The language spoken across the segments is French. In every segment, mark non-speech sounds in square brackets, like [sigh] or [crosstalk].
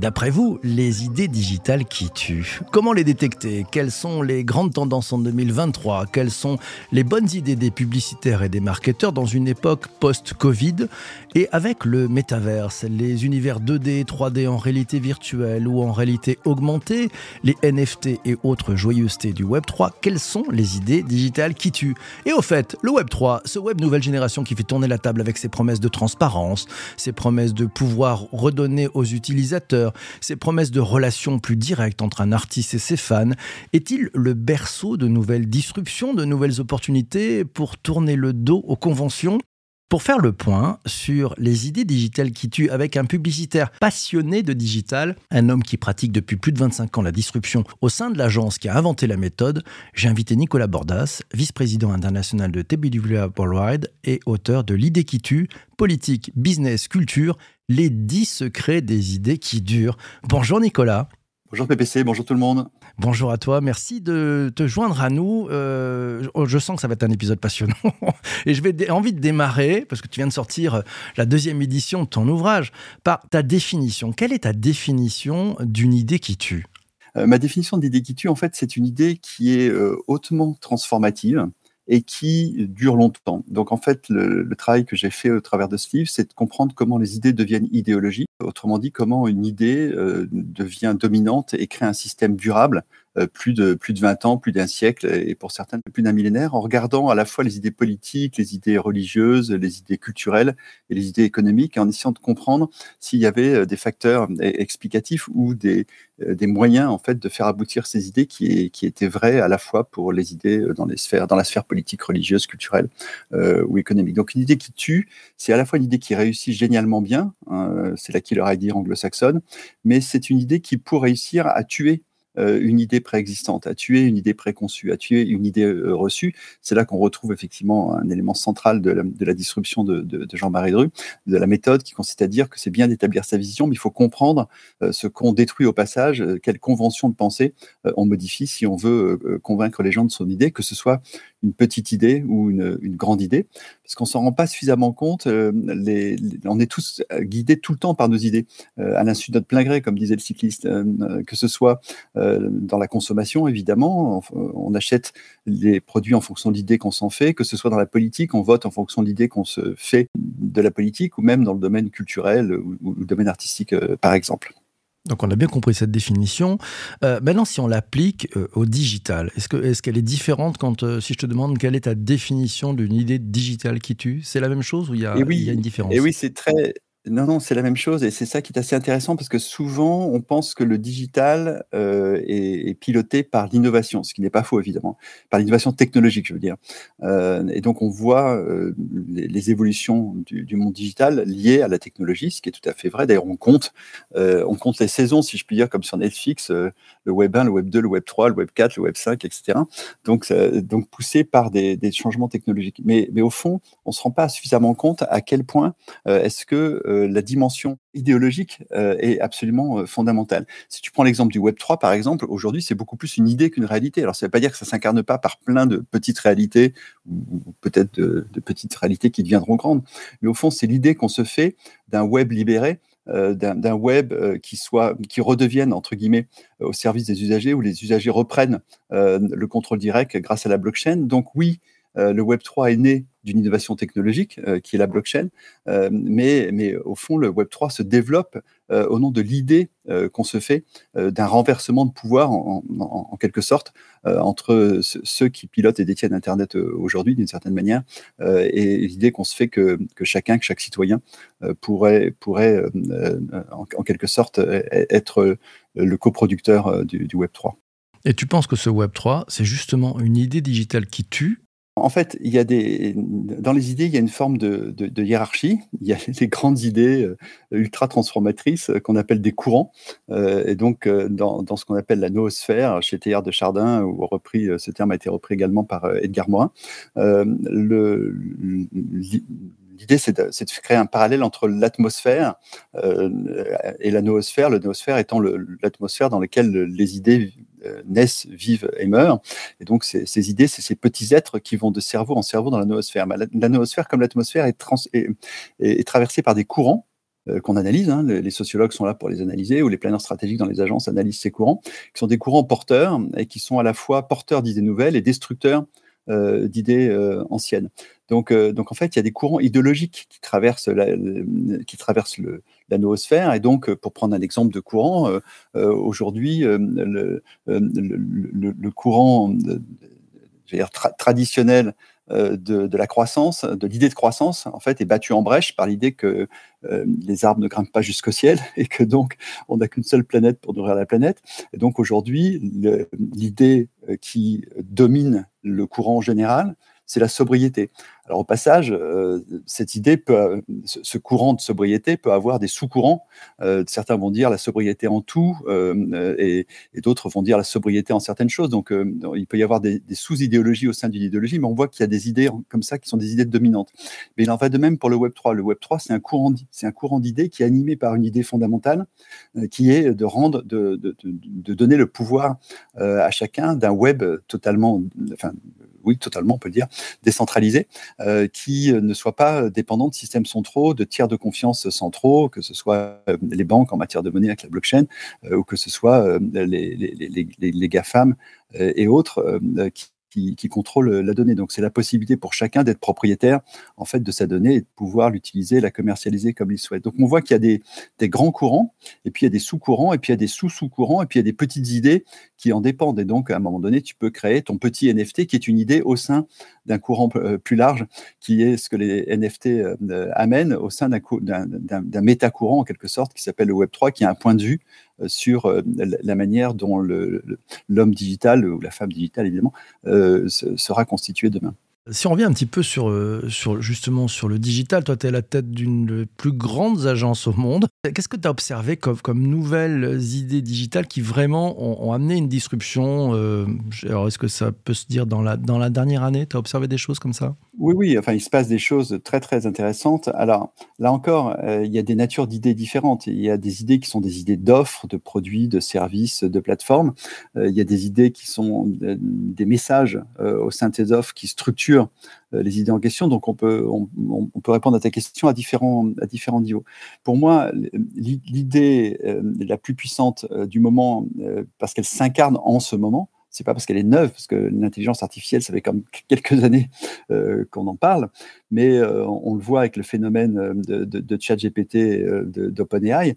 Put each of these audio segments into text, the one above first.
D'après vous, les idées digitales qui tuent Comment les détecter? Quelles sont les grandes tendances en 2023 Quelles sont les bonnes idées des publicitaires et des marketeurs dans une époque post-Covid? Et avec le métaverse, les univers 2D, 3D en réalité virtuelle ou en réalité augmentée, les NFT et autres joyeusetés du Web 3, quelles sont les idées digitales qui tuent? Et au fait, le Web 3, ce web nouvelle génération qui fait tourner la table avec ses promesses de transparence, ses promesses de pouvoir redonner aux utilisateurs, ses promesses de relations plus directes entre un artiste et ses fans, est-il le berceau de nouvelles disruptions, de nouvelles opportunités pour tourner le dos aux conventions? Pour faire le point sur les idées digitales qui tuent avec un publicitaire passionné de digital, un homme qui pratique depuis plus de 25 ans la disruption au sein de l'agence qui a inventé la méthode, j'ai invité Nicolas Bordas, vice-président international de TBWA Worldwide et auteur de L'idée qui tue, politique, business, culture, les 10 secrets des idées qui durent. Bonjour Nicolas. Bonjour PPC, bonjour tout le monde. Bonjour à toi, merci de te joindre à nous. Euh, je sens que ça va être un épisode passionnant [laughs] et je vais envie de démarrer, parce que tu viens de sortir euh, la deuxième édition de ton ouvrage, par ta définition. Quelle est ta définition d'une idée qui tue? Euh, Ma définition d'idée qui tue, en fait, c'est une idée qui est hautement transformative et qui dure longtemps. Donc en fait, le, travail que j'ai fait au travers de ce livre, c'est de comprendre comment les idées deviennent idéologies. Autrement dit, comment une idée euh, devient dominante et crée un système durable plus, de, plus de 20 ans, plus d'un siècle et pour certaines plus d'un millénaire, en regardant à la fois les idées politiques, les idées religieuses, les idées culturelles et les idées économiques, en essayant de comprendre s'il y avait euh, des facteurs explicatifs ou des, des moyens en fait de faire aboutir ces idées qui, qui étaient vraies à la fois pour les idées dans, les sphères, dans la sphère politique, religieuse, culturelle euh, ou économique. Donc une idée qui tue, c'est à la fois une idée qui réussit génialement bien, hein, c'est la killer idea anglo-saxonne, mais c'est une idée qui, pour réussir à tuer euh, une idée préexistante, à tuer une idée préconçue, à tuer une idée euh, reçue. C'est là qu'on retrouve effectivement un élément central de la, disruption de, Jean-Marie Dru, de la méthode qui consiste à dire que c'est bien d'établir sa vision, mais il faut comprendre euh, ce qu'on détruit au passage, quelle convention de pensée on modifie si on veut convaincre les gens de son idée, que ce soit une petite idée ou une, grande idée, parce qu'on s'en rend pas suffisamment compte. on est tous guidés tout le temps par nos idées, à l'insu de notre plein gré, comme disait le cycliste, que ce soit euh, dans la consommation, évidemment. On, achète les produits en fonction de l'idée qu'on s'en fait, que ce soit dans la politique, on vote en fonction de l'idée qu'on se fait de la politique, ou même dans le domaine culturel ou, le domaine artistique, euh, par exemple. Donc on a bien compris cette définition. Euh, maintenant, si on l'applique au digital, est-ce qu'elle est, qu'elle est, différente quand, si je te demande quelle est ta définition d'une idée digitale qui tue C'est la même chose ou il y a, oui, il y a une différence? Et oui, c'est très, non, non, c'est la même chose et c'est ça qui est assez intéressant parce que souvent on pense que le digital euh, est, piloté par l'innovation, ce qui n'est pas faux évidemment, par l'innovation technologique, je veux dire. Euh, et donc on voit euh, les, évolutions du, monde digital liées à la technologie, ce qui est tout à fait vrai. D'ailleurs, on compte, on compte les saisons, si je puis dire, comme sur Netflix, le Web 1, le Web 2, le Web 3, le Web 4, le Web 5, etc. Donc, donc poussé par des, des, changements technologiques. Mais, mais au fond, on se rend pas suffisamment compte à quel point est-ce que euh, la dimension idéologique euh, est absolument euh, fondamentale. Si tu prends l'exemple du Web 3, par exemple, aujourd'hui, c'est beaucoup plus une idée qu'une réalité. Alors, ça ne veut pas dire que ça s'incarne pas par plein de petites réalités, ou peut-être de, petites réalités qui deviendront grandes, mais au fond, c'est l'idée qu'on se fait d'un web libéré, d'un web qui soit qui redevienne entre guillemets au service des usagers où les usagers reprennent le contrôle direct grâce à la blockchain. Donc oui, le Web 3 est né d'une innovation technologique euh, qui est la blockchain, euh, mais, mais au fond, le Web 3 se développe au nom de l'idée qu'on se fait d'un renversement de pouvoir, en, quelque sorte, entre ceux qui pilotent et détiennent Internet aujourd'hui, d'une certaine manière, et l'idée qu'on se fait que, que, chacun, que chaque citoyen pourrait, pourrait en, quelque sorte, être le coproducteur du, du Web 3. Et tu penses que ce Web 3, c'est justement une idée digitale qui tue en fait, dans les idées, il y a une forme de, hiérarchie. Il y a [laughs] les grandes idées euh, ultra transformatrices euh, qu'on appelle des courants. Euh, et donc, dans, ce qu'on appelle la noosphère, chez Théard de Chardin, où repris, ce terme a été repris également par Edgar Morin, l'idée, c'est de, créer un parallèle entre l'atmosphère et la noosphère, le noosphère étant l'atmosphère dans laquelle les idées naissent, vivent et meurent. Et donc, ces, idées, c'est ces petits êtres qui vont de cerveau en cerveau dans la noosphère. la, noosphère, comme l'atmosphère, est, traversée par des courants qu'on analyse. Hein. les sociologues sont là pour les analyser, ou les planeurs stratégiques dans les agences analysent ces courants, qui sont des courants porteurs et qui sont à la fois porteurs d'idées nouvelles et destructeurs d'idées anciennes. Donc, donc, en fait, il y a des courants idéologiques qui traversent la, qui traversent la noosphère. Et donc, pour prendre un exemple de courant, aujourd'hui, le, courant traditionnel euh, de, la croissance, de l'idée de croissance, en fait, est battue en brèche par l'idée que euh, les arbres ne grimpent pas jusqu'au ciel [laughs] et que donc on n'a qu'une seule planète pour nourrir la planète. Et donc aujourd'hui, l'idée euh, qui domine le courant général, c'est la sobriété. Alors au passage, euh, cette idée ce courant de sobriété peut avoir des sous-courants. Euh, certains vont dire la sobriété en tout, euh, et, d'autres vont dire la sobriété en certaines choses. Donc il peut y avoir des, sous-idéologies au sein d'une idéologie, mais on voit qu'il y a des idées comme ça qui sont des idées dominantes. Mais il en va de même pour le Web 3. Le Web 3, c'est un courant, c'est un courant d'idées qui est animé par une idée fondamentale, qui est de rendre, de, de, donner le pouvoir à chacun d'un web totalement, enfin oui, totalement, on peut le dire, décentralisé, euh, qui ne soit pas dépendant de systèmes centraux, de tiers de confiance centraux, que ce soit euh, les banques en matière de monnaie avec la blockchain, euh, ou que ce soit les, GAFAM et autres qui, contrôle la donnée. Donc c'est la possibilité pour chacun d'être propriétaire en fait de sa donnée et de pouvoir l'utiliser, la commercialiser comme il souhaite. Donc on voit qu'il y a des, grands courants, et puis il y a des sous-courants, et puis il y a des sous-sous-courants, et puis il y a des petites idées qui en dépendent. Et donc à un moment donné, tu peux créer ton petit NFT qui est une idée au sein d'un courant euh, plus large, qui est ce que les NFT euh, amènent au sein d'un méta-courant en quelque sorte, qui s'appelle le Web3, qui a un point de vue euh, sur euh, la manière dont l'homme digital, ou la femme digitale évidemment, euh, sera constitué demain. Si on revient un petit peu sur, sur justement sur le digital, toi tu es à la tête d'une des plus grandes agences au monde. Qu'est-ce que tu as observé comme, nouvelles idées digitales qui vraiment ont, amené une disruption Alors est-ce que ça peut se dire dans la, dernière année Tu as observé des choses comme ça? Oui, oui, enfin, il se passe des choses très, très intéressantes. Alors, là encore, euh, il y a des natures d'idées différentes. Il y a des idées qui sont des idées d'offres, de produits, de services, de plateformes. Euh, il y a des idées qui sont euh, des messages au sein de ces offres qui structurent les idées en question. Donc, on peut, on, peut répondre à ta question à différents, à différents niveaux. Pour moi, l'idée la plus puissante du moment, parce qu'elle s'incarne en ce moment, c'est pas parce qu'elle est neuve, parce que l'intelligence artificielle, ça fait comme [laughs] quelques années euh, qu'on en parle, mais euh, on, le voit avec le phénomène euh, de, de, de ChatGPT d'OpenAI,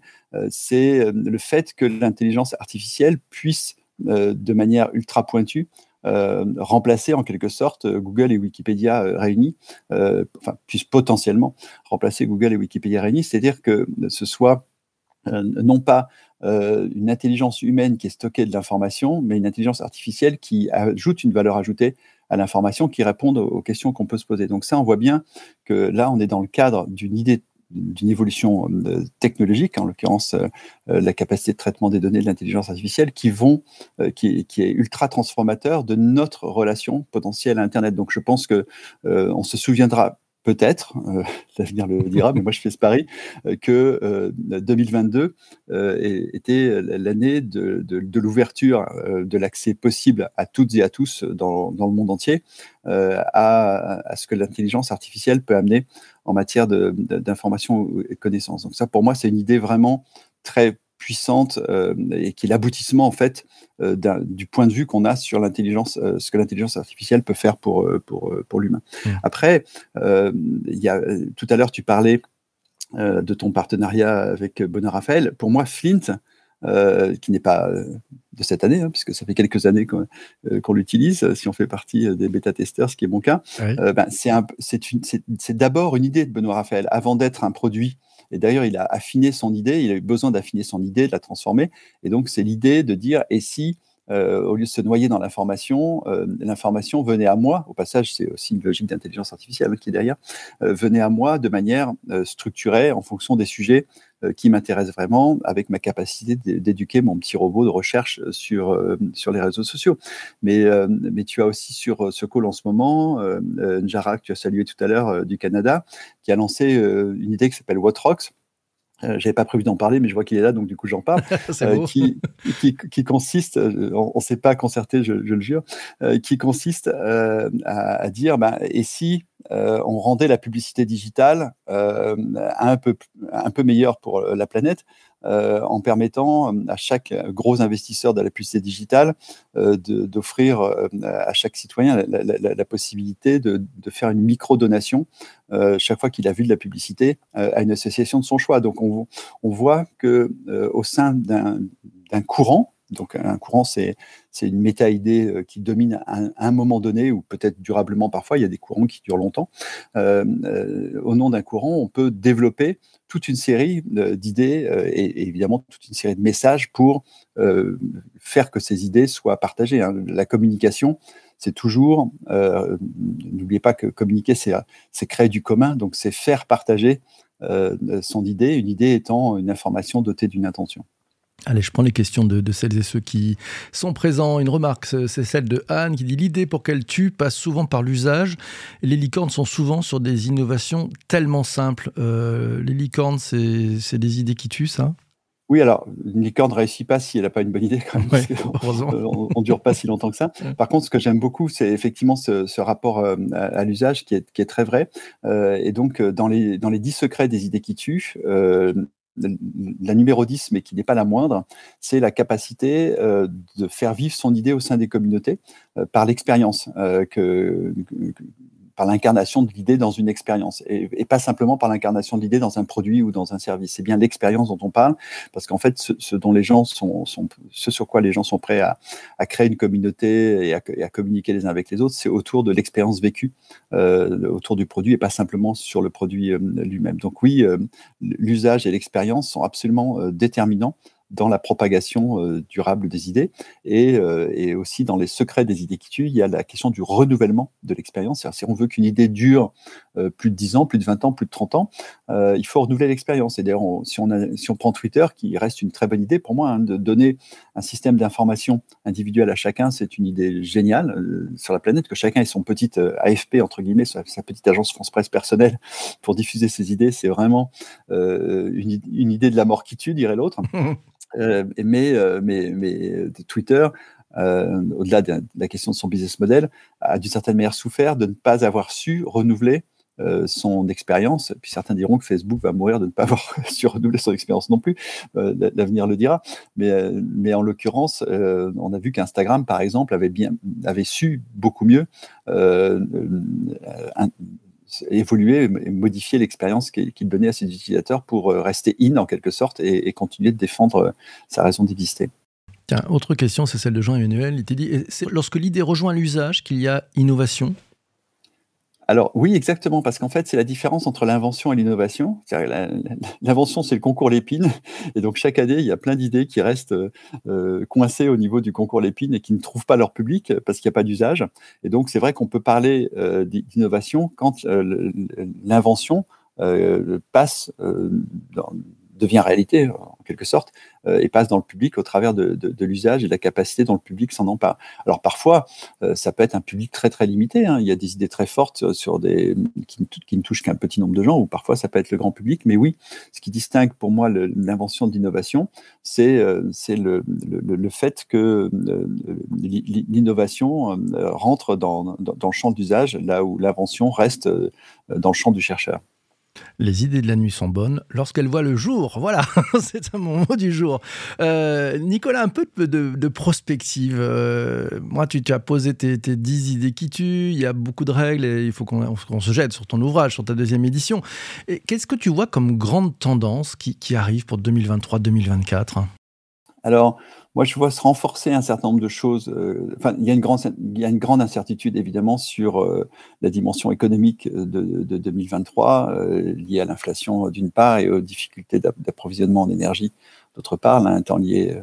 c'est le fait que l'intelligence artificielle puisse, de manière ultra pointue, remplacer en quelque sorte Google et Wikipédia réunis, enfin, puisse potentiellement remplacer Google et Wikipédia réunis, c'est-à-dire que ce soit non pas euh, une intelligence humaine qui est stockée de l'information, mais une intelligence artificielle qui ajoute une valeur ajoutée à l'information, qui répond aux questions qu'on peut se poser. Donc ça, on voit bien que là, on est dans le cadre d'une idée d'une évolution euh, technologique, en l'occurrence euh, la capacité de traitement des données de l'intelligence artificielle, qui, est ultra transformateur de notre relation potentielle à Internet. Donc je pense que on se souviendra peut-être, euh, [laughs] l'avenir le dira, mais moi je fais ce pari, euh, que 2022 euh, était l'année de, l'ouverture de l'accès possible à toutes et à tous dans, le monde entier à, ce que l'intelligence artificielle peut amener en matière d'information et connaissances. Donc ça, pour moi, c'est une idée vraiment très puissante euh, et qui est l'aboutissement en fait euh, du point de vue qu'on a sur l'intelligence, euh, ce que l'intelligence artificielle peut faire pour, pour, pour l'humain. Mmh. Après, il y a, tout à l'heure, tu parlais de ton partenariat avec Bonheur Raphaël. Pour moi, Flint, qui n'est pas de cette année, hein, puisque ça fait quelques années qu'on l'utilise, si on fait partie des bêta-testeurs, ce qui est mon cas, ben, c'est d'abord une idée de Benoît Raphaël. Avant d'être un produit et d'ailleurs, il a affiné son idée, il a eu besoin d'affiner son idée, de la transformer. Et donc, c'est l'idée de dire, et si au lieu de se noyer dans l'information, euh, l'information venait à moi. Au passage, c'est aussi une logique d'intelligence artificielle qui est derrière. Euh, venait à moi de manière structurée en fonction des sujets qui m'intéressent vraiment, avec ma capacité d'éduquer mon petit robot de recherche sur sur les réseaux sociaux. Mais mais tu as aussi sur ce call en ce moment, Njara que tu as salué tout à l'heure du Canada, qui a lancé une idée qui s'appelle What Rocks euh, j'avais pas prévu d'en parler, mais je vois qu'il est là, donc du coup j'en parle, [laughs] euh, qui, qui, qui, consiste, euh, on ne s'est pas concerté, je, je, le jure, euh, qui consiste euh, à, à, dire, bah, et si on rendait la publicité digitale un, peu, un peu meilleure pour la planète euh, en permettant euh, à chaque gros investisseur de la publicité digitale euh, d'offrir à chaque citoyen la possibilité de, de, faire une micro-donation chaque fois qu'il a vu de la publicité à une association de son choix. Donc on, on voit que au sein d'un courant, donc un courant, c'est une méta-idée euh, qui domine à un, moment donné, ou peut-être durablement parfois, il y a des courants qui durent longtemps. Euh, euh, au nom d'un courant, on peut développer toute une série d'idées et, évidemment toute une série de messages pour faire que ces idées soient partagées. Hein. La communication, c'est toujours, n'oubliez pas que communiquer, c'est créer du commun, donc c'est faire partager son idée, une idée étant une information dotée d'une intention. Allez, je prends les questions de, de, celles et ceux qui sont présents. Une remarque, c'est celle de Anne qui dit L'idée pour qu'elle tue passe souvent par l'usage. Les licornes sont souvent sur des innovations tellement simples. Euh, les licornes, c'est des idées qui tuent, ça? Oui, alors, une licorne ne réussit pas si elle n'a pas une bonne idée, quand même, ouais, on ne dure pas si longtemps que ça. Par contre, ce que j'aime beaucoup, c'est effectivement ce, ce rapport euh, à, à l'usage qui est, qui est, très vrai. Euh, et donc, euh, dans les, dans les 10 secrets des idées qui tuent, euh, la numéro 10, mais qui n'est pas la moindre, c'est la capacité euh, de faire vivre son idée au sein des communautés euh, par l'expérience euh, que, que, par l'incarnation de l'idée dans une expérience et, pas simplement par l'incarnation de l'idée dans un produit ou dans un service. C'est bien l'expérience dont on parle parce qu'en fait, ce, dont les gens sont, ce sur quoi les gens sont prêts à, créer une communauté et à, communiquer les uns avec les autres, c'est autour de l'expérience vécue, euh, autour du produit et pas simplement sur le produit euh, lui-même. Donc oui, euh, l'usage et l'expérience sont absolument déterminants dans la propagation euh, durable des idées et, euh, et, aussi dans les secrets des idées qui tuent, il y a la question du renouvellement de l'expérience. Si on veut qu'une idée dure euh, plus de 10 ans, plus de 20 ans, plus de 30 ans, il faut renouveler l'expérience. Et d'ailleurs, si, on prend Twitter, qui reste une très bonne idée pour moi, hein, de donner un système d'information individuel à chacun, c'est une idée géniale sur la planète, que chacun ait son petit AFP, entre guillemets, sa, petite agence France-Presse personnelle pour diffuser ses idées, c'est vraiment une idée de la mort qui tue, dirait l'autre. [laughs] Euh, mais, euh, euh, Twitter, au-delà de la question de son business model, a d'une certaine manière souffert de ne pas avoir su renouveler son expérience. Puis certains diront que Facebook va mourir de ne pas [laughs] avoir su renouveler son expérience non plus. L'avenir le dira. Mais, en l'occurrence, on a vu qu'Instagram, par exemple, avait bien, avait su beaucoup mieux évoluer et modifier l'expérience qu'il donnait à ses utilisateurs pour euh, rester in en quelque sorte et, continuer de défendre euh, sa raison d'exister. Autre question, c'est celle de Jean-Emmanuel. Il t'a dit, lorsque l'idée rejoint l'usage qu'il y a innovation alors oui, exactement, parce qu'en fait, c'est la différence entre l'invention et l'innovation. L'invention, c'est le concours Lépine, et donc chaque année, il y a plein d'idées qui restent euh, coincées au niveau du concours Lépine et qui ne trouvent pas leur public parce qu'il n'y a pas d'usage. Et donc, c'est vrai qu'on peut parler euh, d'innovation quand euh, l'invention euh, passe euh, dans, devient réalité en quelque sorte euh, et passe dans le public au travers de, l'usage et de la capacité dont le public s'en empare. Alors parfois, euh, ça peut être un public très très limité. Hein. Il y a des idées très fortes sur des qui, ne touchent qu'un petit nombre de gens, ou parfois ça peut être le grand public. Mais oui, ce qui distingue pour moi l'invention de l'innovation, c'est euh, le, le, le, fait que l'innovation rentre dans, dans le champ d'usage, là où l'invention reste dans le champ du chercheur. Les idées de la nuit sont bonnes lorsqu'elles voient le jour. Voilà, [laughs] c'est mon mot du jour. Euh, Nicolas, un peu de, prospective. Euh, moi, tu, tu, as posé tes, tes 10 idées qui tuent. Il y a beaucoup de règles et il faut qu'on qu se jette sur ton ouvrage, sur ta deuxième édition. Qu'est-ce que tu vois comme grande tendance qui, qui arrive pour 2023-2024 Alors, moi, je vois se renforcer un certain nombre de choses. Euh, enfin, il y, a une grande, il y a une grande incertitude, évidemment, sur euh, la dimension économique de, de 2023, euh, liée à l'inflation d'une part et aux difficultés d'approvisionnement en énergie d'autre part, l'un étant lié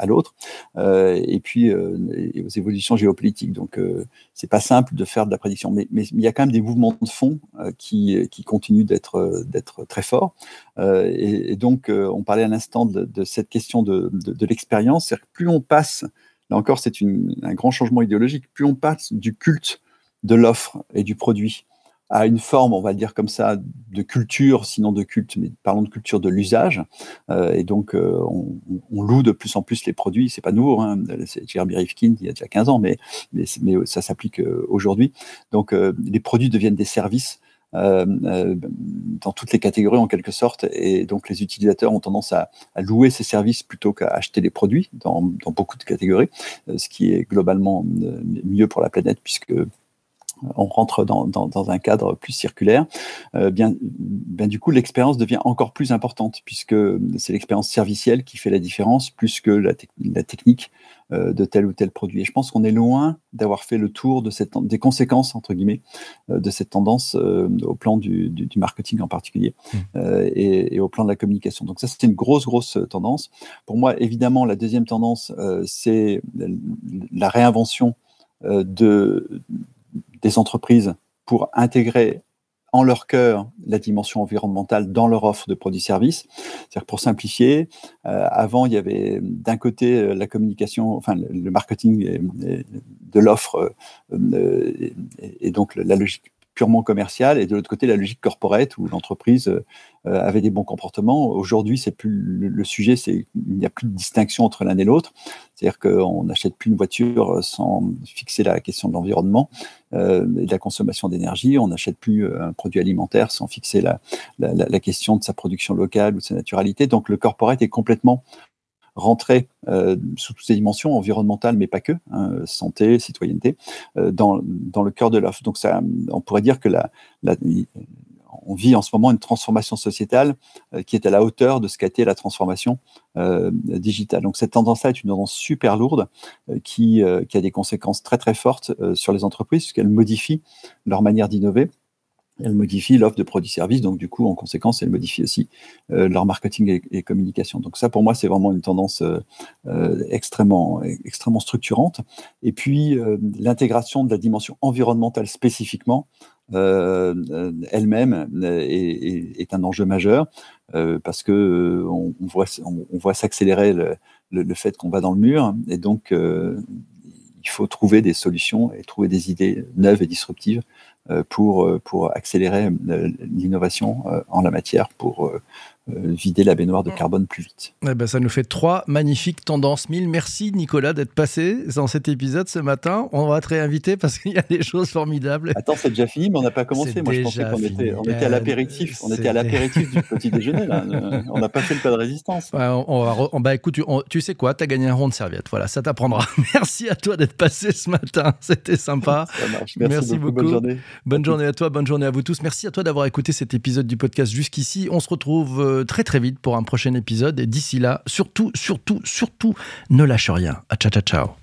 à l'autre, euh, et puis euh, aux évolutions géopolitiques. Donc, euh, c'est pas simple de faire de la prédiction, mais, il y a quand même des mouvements de fond euh, qui, qui continuent d'être d'être très forts. Euh, et, donc, euh, on parlait à l'instant de, de, cette question de, de, de l'expérience, c'est-à-dire que plus on passe, là encore, c'est un grand changement idéologique, plus on passe du culte de l'offre et du produit à une forme, on va dire comme ça, de culture, sinon de culte, mais parlons de culture de l'usage. Euh, et donc, euh, on, on, loue de plus en plus les produits. C'est pas nouveau, hein, c'est Jeremy Rifkin il y a déjà 15 ans, mais, mais, mais ça s'applique euh, aujourd'hui. Donc, euh, les produits deviennent des services. Euh, dans toutes les catégories en quelque sorte, et donc les utilisateurs ont tendance à, à louer ces services plutôt qu'à acheter les produits dans, dans, beaucoup de catégories, ce qui est globalement mieux pour la planète puisque on rentre dans, dans, un cadre plus circulaire, euh, bien, bien, du coup, l'expérience devient encore plus importante puisque c'est l'expérience servicielle qui fait la différence plus que la, la technique euh, de tel ou tel produit. Et je pense qu'on est loin d'avoir fait le tour de cette, des conséquences, entre guillemets, euh, de cette tendance au plan du, du, du, marketing en particulier mmh. et, et, au plan de la communication. Donc ça, c'est une grosse, grosse tendance. Pour moi, évidemment, la deuxième tendance, c'est la réinvention de des entreprises pour intégrer en leur cœur la dimension environnementale dans leur offre de produits-services. C'est-à-dire pour simplifier, euh, avant il y avait d'un côté euh, la communication, enfin le marketing de l'offre euh, et, et, donc la logique purement commercial et de l'autre côté la logique corporate où l'entreprise euh, avait des bons comportements. Aujourd'hui, c'est plus le, le sujet, c'est il n'y a plus de distinction entre l'un et l'autre. C'est-à-dire qu'on n'achète plus une voiture sans fixer la question de l'environnement euh, et de la consommation d'énergie. On n'achète plus euh, un produit alimentaire sans fixer la, la, la, question de sa production locale ou de sa naturalité. Donc le corporate est complètement rentrer euh, sous toutes ces dimensions environnementales, mais pas que, hein, santé, citoyenneté, euh, dans, dans, le cœur de l'offre. Donc ça, on pourrait dire que la, la, on vit en ce moment une transformation sociétale euh, qui est à la hauteur de ce qu'a été la transformation digitale. Donc cette tendance-là est une tendance super lourde qui, qui, a des conséquences très très fortes sur les entreprises puisqu'elle modifie leur manière d'innover elle modifie l'offre de produits-services, donc du coup, en conséquence, elle modifie aussi euh, leur marketing et, communication. Donc ça, pour moi, c'est vraiment une tendance euh, euh extrêmement, extrêmement structurante. Et puis, l'intégration de la dimension environnementale spécifiquement, elle-même, est, un enjeu majeur, parce que on, voit, s'accélérer le, le, le, fait qu'on va dans le mur, et donc il faut trouver des solutions et trouver des idées neuves et disruptives euh, pour, euh, pour accélérer euh, l'innovation en la matière, pour vider la baignoire de carbone plus vite. Eh ben, ça nous fait trois magnifiques tendances. Mille merci Nicolas d'être passé dans cet épisode ce matin. On va te réinviter parce qu'il y a des choses formidables. Attends, c'est déjà fini, mais on n'a pas commencé. Moi, je pensais qu'on était, on était à l'apéritif. On était à l'apéritif du petit [laughs] déjeuner. Là. on n'a pas fait le pas de résistance. on, on va on, bah, écoute, tu, tu sais quoi? Tu as gagné un rond de serviette. Voilà, ça t'apprendra. [laughs] Merci à toi d'être passé ce matin. [laughs] C'était sympa. Ça marche. Merci, merci beaucoup. beaucoup. Bonne journée. Bonne journée à toi. Bonne journée à vous tous. Merci à toi d'avoir écouté cet épisode du podcast jusqu'ici. On se retrouve euh, très très vite pour un prochain épisode. Et d'ici là, surtout, surtout, surtout, ne lâche rien. À ciao, ciao, ciao.